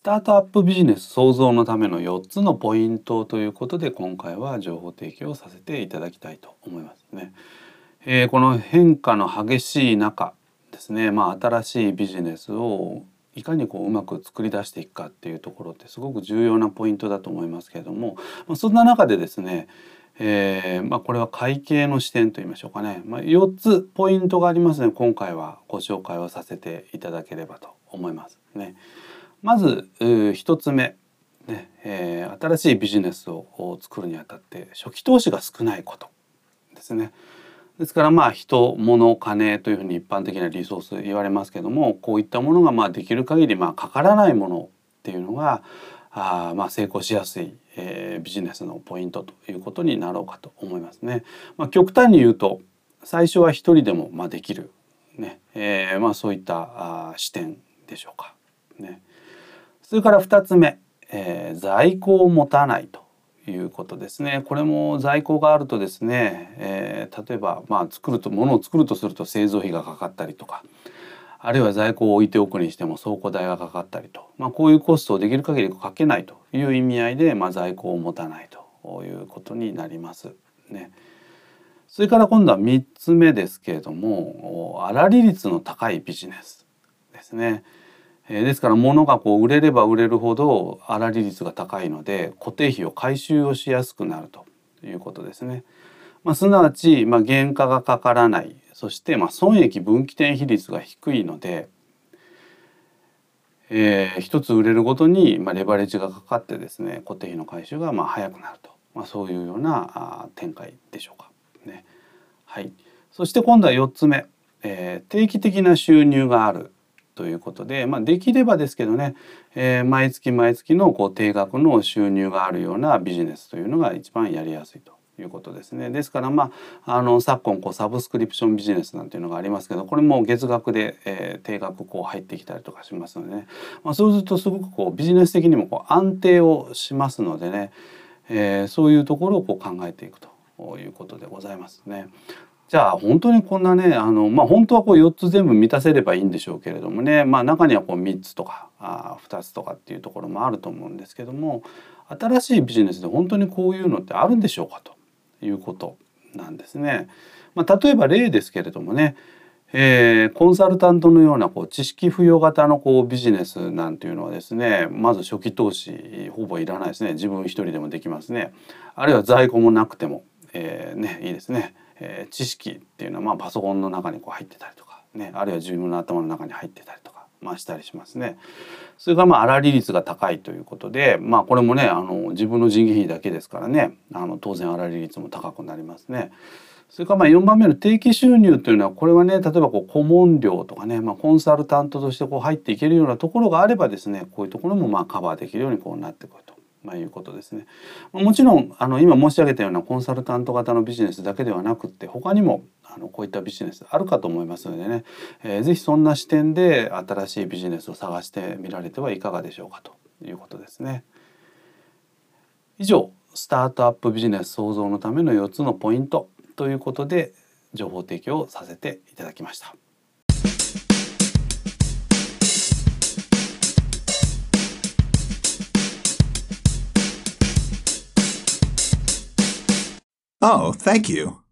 スタートアップビジネス創造のための4つのポイントということで今回は情報提供させていただきたいと思いますね。えー、この変化の激しい中ですね、まあ、新しいビジネスをいかにこううまく作り出していくかっていうところってすごく重要なポイントだと思いますけれども、まあ、そんな中でですね、えー、まあ、これは会計の視点といいましょうかね、まあ、4つポイントがありますので今回はご紹介をさせていただければと思いますね。まず1つ目、ねえー、新しいビジネスを作るにあたって初期投資が少ないことですね。ですからまあ人物金というふうに一般的なリソース言われますけどもこういったものがまあできる限りまあかからないものっていうのがあまあ成功しやすい、えー、ビジネスのポイントということになろうかと思いますね。まあ、極端に言うと最初は一人でもまあできる、ねえー、まあそういったあ視点でしょうか。ね、それから2つ目、えー、在庫を持たないということですね。これも在庫があるとですね、えー、例えばまあ作ると物を作るとすると製造費がかかったりとかあるいは在庫を置いておくにしても倉庫代がかかったりと、まあ、こういうコストをできる限りかけないという意味合いで、まあ、在庫を持たないということになりますね。それから今度は3つ目ですけれども粗利率の高いビジネスですね。えですから物がこう売れれば売れるほど粗利率が高いので固定費を回収をしやすくなるということですね。まあ、すなわち、まあ、原価がかからない。そしてまあ損益分岐点比率が低いので、えー、一つ売れるごとにまあレバレッジがかかってですね固定費の回収がまあ早くなると、まあ、そういうようなあ展開でしょうか。ね。はい、そして今度は4つ目、えー、定期的な収入がある。ということで、まあ、できればですけどね、えー、毎月毎月のこう定額の収入があるようなビジネスというのが一番やりやすいということですね。ですからまああの昨今こうサブスクリプションビジネスなんていうのがありますけどこれも月額で、えー、定額こう入ってきたりとかしますのでね、まあ、そうするとすごくこうビジネス的にもこう安定をしますのでね、えー、そういうところをこう考えていくということでございますね。じゃあ本当にこんなねあのまあ本当はこう4つ全部満たせればいいんでしょうけれどもねまあ中にはこう3つとかあ2つとかっていうところもあると思うんですけども新しいビジネスで本当にこういうのってあるんでしょうかということなんですね。まあ、例えば例ですけれどもね、えー、コンサルタントのようなこう知識付与型のこうビジネスなんていうのはですねまず初期投資ほぼいらないですね。自分一人でもできますね。あるいは在庫もなくても、えー、ねいいですね。えー、知識っていうのはまあパソコンの中にこう入ってたりとかねあるいは自分の頭の中に入ってたりとかまあしたりしますね。それからまあ粗利率が高いということでまあこれもねあの自分の人件費だけですからねあの当然粗利率も高くなりますね。それからまあ4番目の定期収入というのはこれはね例えばこう顧問料とかね、まあ、コンサルタントとしてこう入っていけるようなところがあればですねこういうところもまあカバーできるようにこうなってくると。まあ、いうことですね。もちろんあの今申し上げたようなコンサルタント型のビジネスだけではなくって他にもあのこういったビジネスあるかと思いますのでね、えー、ぜそんな視点で新しいビジネスを探してみられてはいかがでしょうかということですね。以上スタートアップビジネス創造のための4つのポイントということで情報提供をさせていただきました。Oh, thank you.